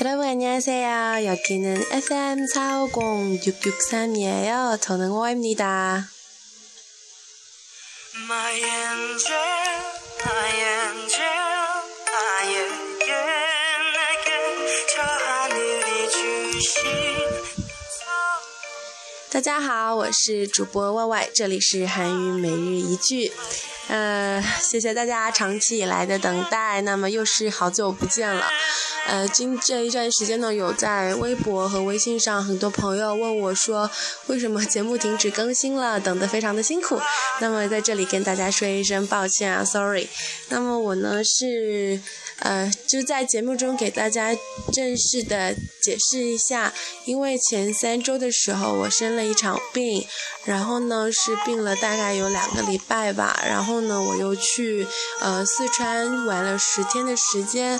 여러분 안녕하세요. 여기는 FM 450663이에요. 저는 호입니다. My angel, my angel, 나에게 내게 저 하늘이 주신 大家好，我是主播 Y Y，这里是韩语每日一句。呃，谢谢大家长期以来的等待，那么又是好久不见了。 呃，今这一段时间呢，有在微博和微信上很多朋友问我说，为什么节目停止更新了？等得非常的辛苦。那么在这里跟大家说一声抱歉啊，sorry。那么我呢是。呃，就在节目中给大家正式的解释一下，因为前三周的时候我生了一场病，然后呢是病了大概有两个礼拜吧，然后呢我又去呃四川玩了十天的时间，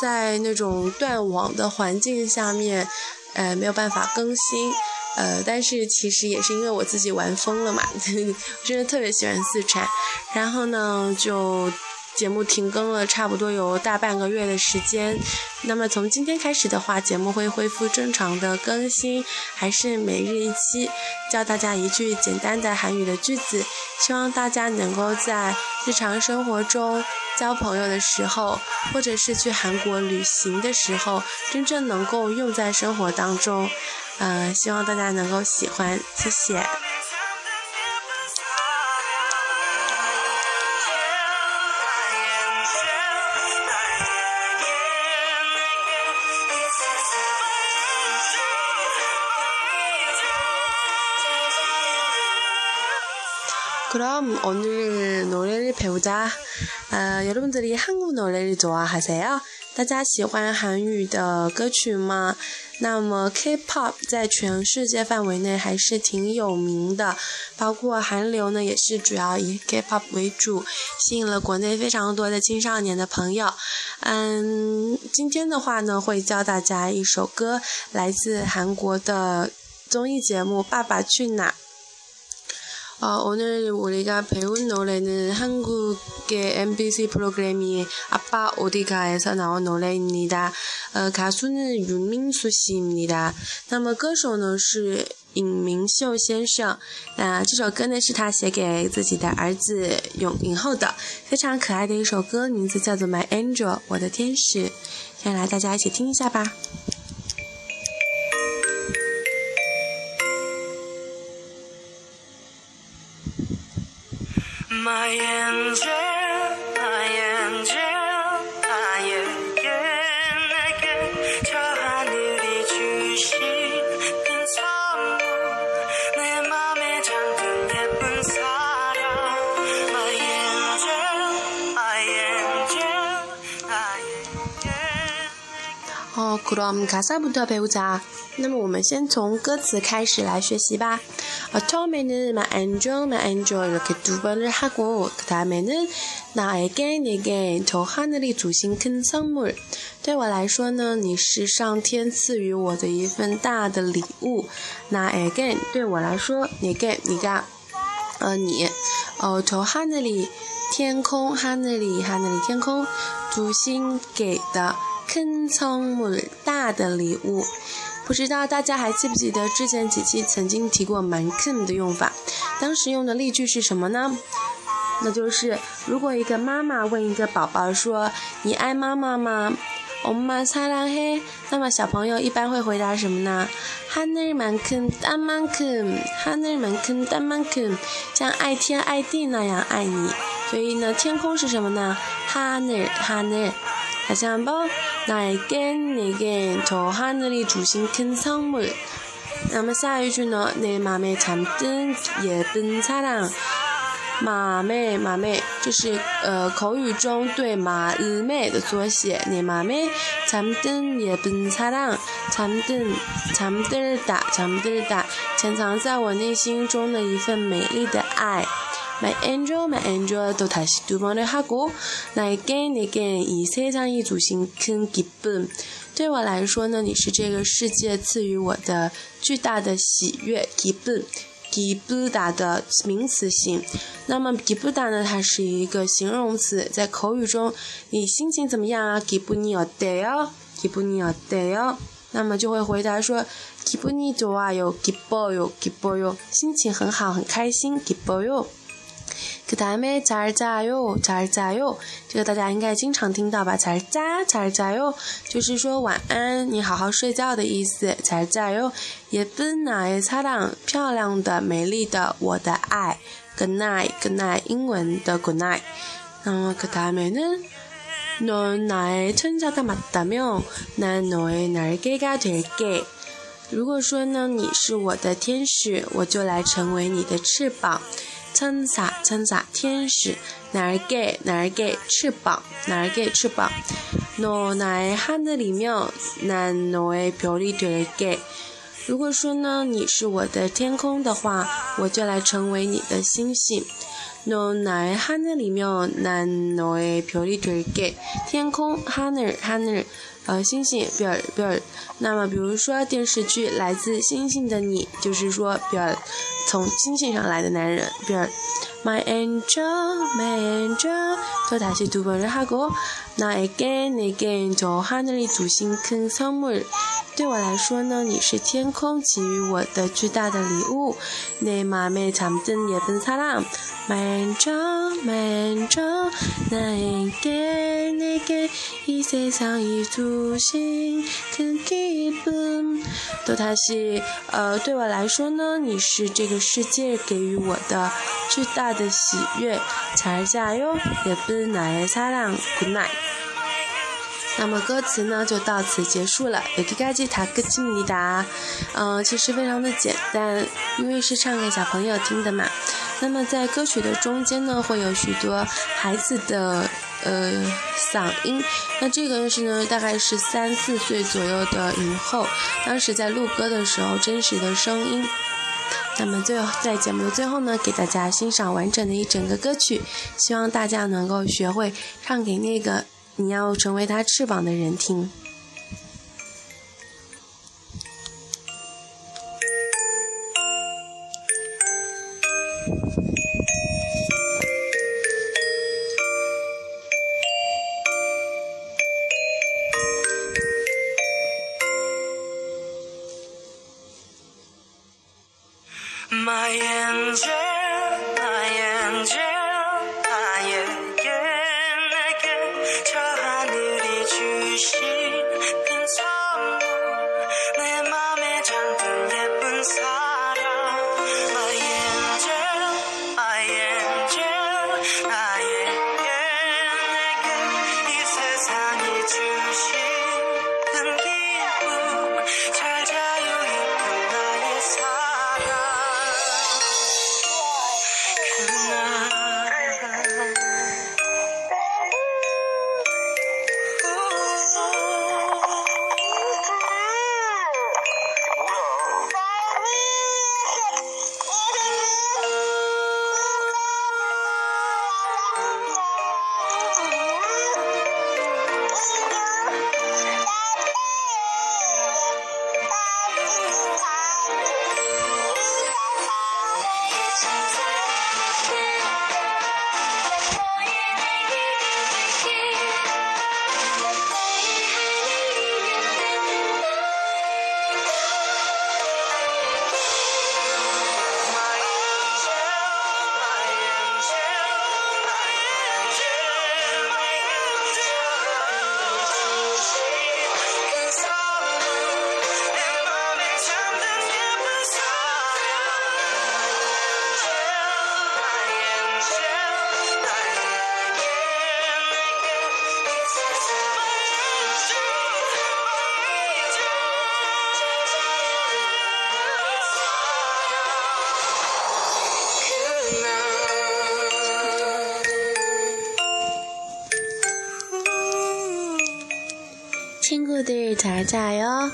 在那种断网的环境下面，呃没有办法更新，呃但是其实也是因为我自己玩疯了嘛，真的特别喜欢四川，然后呢就。节目停更了差不多有大半个月的时间，那么从今天开始的话，节目会恢复正常的更新，还是每日一期，教大家一句简单的韩语的句子，希望大家能够在日常生活中交朋友的时候，或者是去韩国旅行的时候，真正能够用在生活当中，嗯，希望大家能够喜欢，谢谢。 그럼 오늘 노래를 배우자. 아, 여러분들이 한국 노래를 좋아하세요? 大家喜欢韩语的歌曲吗？那么 K-pop 在全世界范围内还是挺有名的，包括韩流呢，也是主要以 K-pop 为主，吸引了国内非常多的青少年的朋友。嗯，今天的话呢，会教大家一首歌，来自韩国的综艺节目《爸爸去哪儿》。 어, 오늘 우리가 배운 노래는 한국의 MBC 프로그램이 아빠 어디가에서 나온 노래입니다. 어, 가수는 윤민수 씨입니다. 那么歌手呢是尹明秀先生，那这首歌呢是他写给自己的儿子永影后的，非常可爱的一首歌，名字叫做《My Angel》，我的天使。先来大家一起听一下吧。 My angel, my angel, 나에게 내게 저 하늘이 주신 큰 선물 내 맘에 잠든 예쁜 사랑 My angel, my angel, 나에게 어, 그럼 가사부터 배우자. 那么我们先从歌词开始来学习吧。 어, 처음에는 my angel, my angel 이렇게 두 번을 하고 그 다음에는 나에게 내게 저 하늘이 주신 큰 선물. 对我来说呢，你是上天赐予我的一份大的礼物。 나에게 对我来说 내게 네가 어, 你 어, 저 하늘이 天空 하늘이 하늘이 天空 주신 给的큰 선물 大的礼物。 不知道大家还记不记得之前几期曾经提过 manken 的用法，当时用的例句是什么呢？那就是如果一个妈妈问一个宝宝说：“你爱妈妈吗？”我们妈擦亮黑，那么小朋友一般会回答什么呢？哈内曼肯丹曼肯，哈内曼肯丹曼肯，像爱天爱地那样爱你。所以呢，天空是什么呢？哈内哈内다시한번나에게내게저하늘이주신큰선물那么下一句呢？내맘에잠든예쁜사 랑， 马妹马妹，这是呃口语中对马日妹的缩写。내맘에잠든예쁜사 랑， 잠든잠들다잠들 다， 潜藏在我内心中的一份美丽的爱。 My angel, my angel 또 다시 두 번을 하고 나에게 내게 이 세상이 주신 큰 기쁨. 对我来说呢，你是这个世界赐予我的巨大的喜悦。 기쁨, 기쁘다 的名词性。那么 기쁘다 呢，它是一个形容词，在口语中，你心情怎么样啊？기분이어때요 기분이어때 요？ 那么就会回答说기분이좋아 요， 기뻐 요， 기뻐 요， 心情很好，很开心，기뻐 요。 그다음에잘자 요， 잘자 요， 这个大家应该经常听到吧？잘 자， 잘자 요， 就是说晚安，你好好睡觉的意思。잘자 요， 예쁜나의사 랑， 漂亮的、美丽的，我的爱。Good night，Good night，英文的 Good night。那么그다음에는넌나의천사가맞다면난너의날개가될 게。 如果说呢，你是我的天使，我就来成为你的翅膀。 천사 천사天使，날개날개翅膀，날개翅膀。너나의하늘이면난너의별이될 게。 如果说呢，你是我的天空的话，我就来成为你的星星。너나의하늘이면난너의별이될 게。 天空하늘하늘 呃，星星별 별。 那么，比如说电视剧《来自星星的你》，就是说별从星星上来的男人별 My angel, my angel. 또 다시 두 번을 하고 나에게 내겐 저 하늘이 주신 큰 선물. 对我来说呢，你是天空给予我的巨大的礼物。내 마음에 잠든 예쁜 사람. My angel, my angel. 나에게 내게 이 세상이 주신 큰 기쁨. 또 다시 呃，对我来说呢，你是这个世界给予我的巨大的喜悦，잘자요也不是나의사랑 Good night。那么歌词呢就到此结束了。여기까지다끝입니 다。 嗯，其实非常的简单，因为是唱给小朋友听的嘛。 那么在歌曲的中间呢，会有许多孩子的呃嗓音。那这个是呢，大概是三四岁左右的影后，当时在录歌的时候真实的声音。那么最后，在节目的最后呢，给大家欣赏完整的一整个歌曲，希望大家能够学会唱给那个你要成为他翅膀的人听。my angel. Thank you. 자요。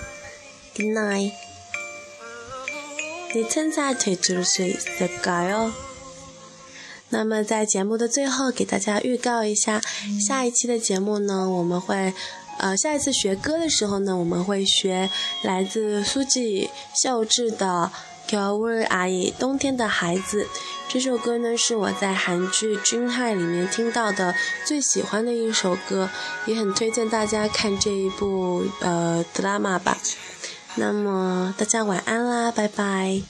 Good night。你现在退出睡觉哟。那么在节目的最后，给大家预告一下，下一期的节目呢，我们会，呃，下一次学歌的时候呢，我们会学来自苏记秀智的。 겨울阿姨，冬天的孩子。 这首歌呢，是我在韩剧《军号》里面听到的最喜欢的一首歌，也很推荐大家看这一部呃，Drama 吧。那么大家晚安啦，拜拜。